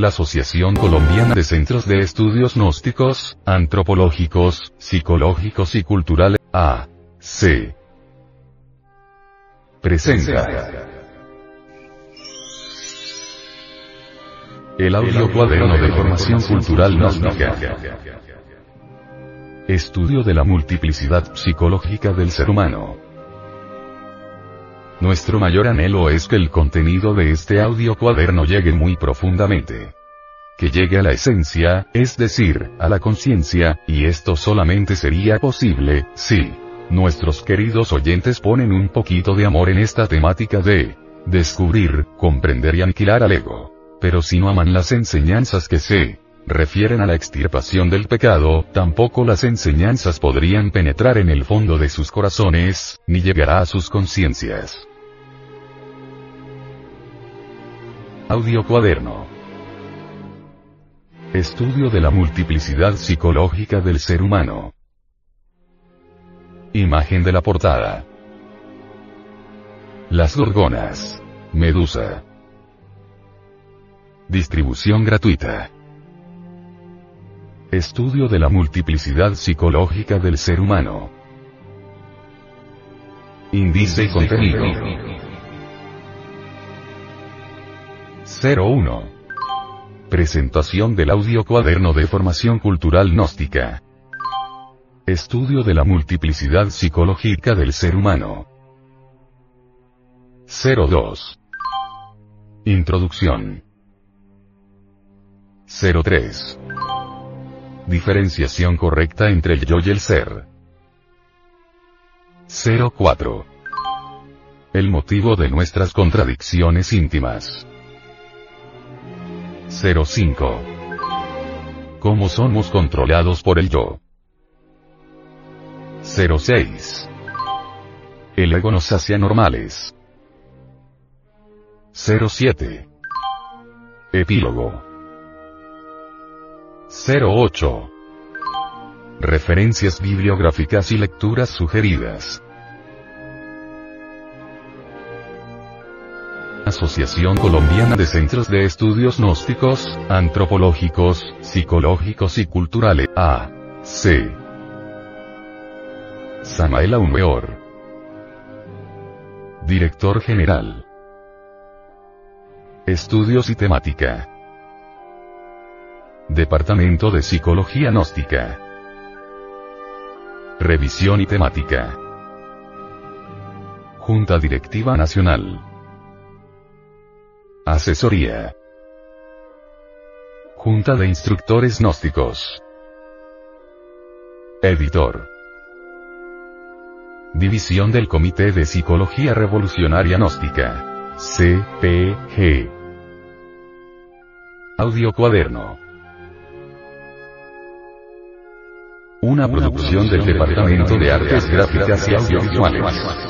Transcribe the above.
la Asociación Colombiana de Centros de Estudios Gnósticos, Antropológicos, Psicológicos y Culturales, A.C. Presenta. El audio cuaderno de formación cultural gnóstica. Estudio de la multiplicidad psicológica del ser humano. Nuestro mayor anhelo es que el contenido de este audio cuaderno llegue muy profundamente. Que llegue a la esencia, es decir, a la conciencia, y esto solamente sería posible, si nuestros queridos oyentes ponen un poquito de amor en esta temática de descubrir, comprender y aniquilar al ego. Pero si no aman las enseñanzas que se refieren a la extirpación del pecado, tampoco las enseñanzas podrían penetrar en el fondo de sus corazones, ni llegará a sus conciencias. Audio cuaderno. Estudio de la multiplicidad psicológica del ser humano. Imagen de la portada. Las gorgonas. Medusa. Distribución gratuita. Estudio de la multiplicidad psicológica del ser humano. Índice y contenido. 01. Presentación del audio cuaderno de formación cultural gnóstica. Estudio de la multiplicidad psicológica del ser humano. 02. Introducción. 03. Diferenciación correcta entre el yo y el ser. 04. El motivo de nuestras contradicciones íntimas. 05. ¿Cómo somos controlados por el yo? 06. El ego nos hace anormales. 07. Epílogo. 08. Referencias bibliográficas y lecturas sugeridas. Asociación Colombiana de Centros de Estudios Gnósticos, Antropológicos, Psicológicos y Culturales, A.C. Samael Aumeor. Director General. Estudios y Temática. Departamento de Psicología Gnóstica. Revisión y Temática. Junta Directiva Nacional. Asesoría. Junta de Instructores Gnósticos. Editor. División del Comité de Psicología Revolucionaria Gnóstica. CPG. Audio Cuaderno. Una producción del Departamento de Artes Gráficas y Audiovisuales.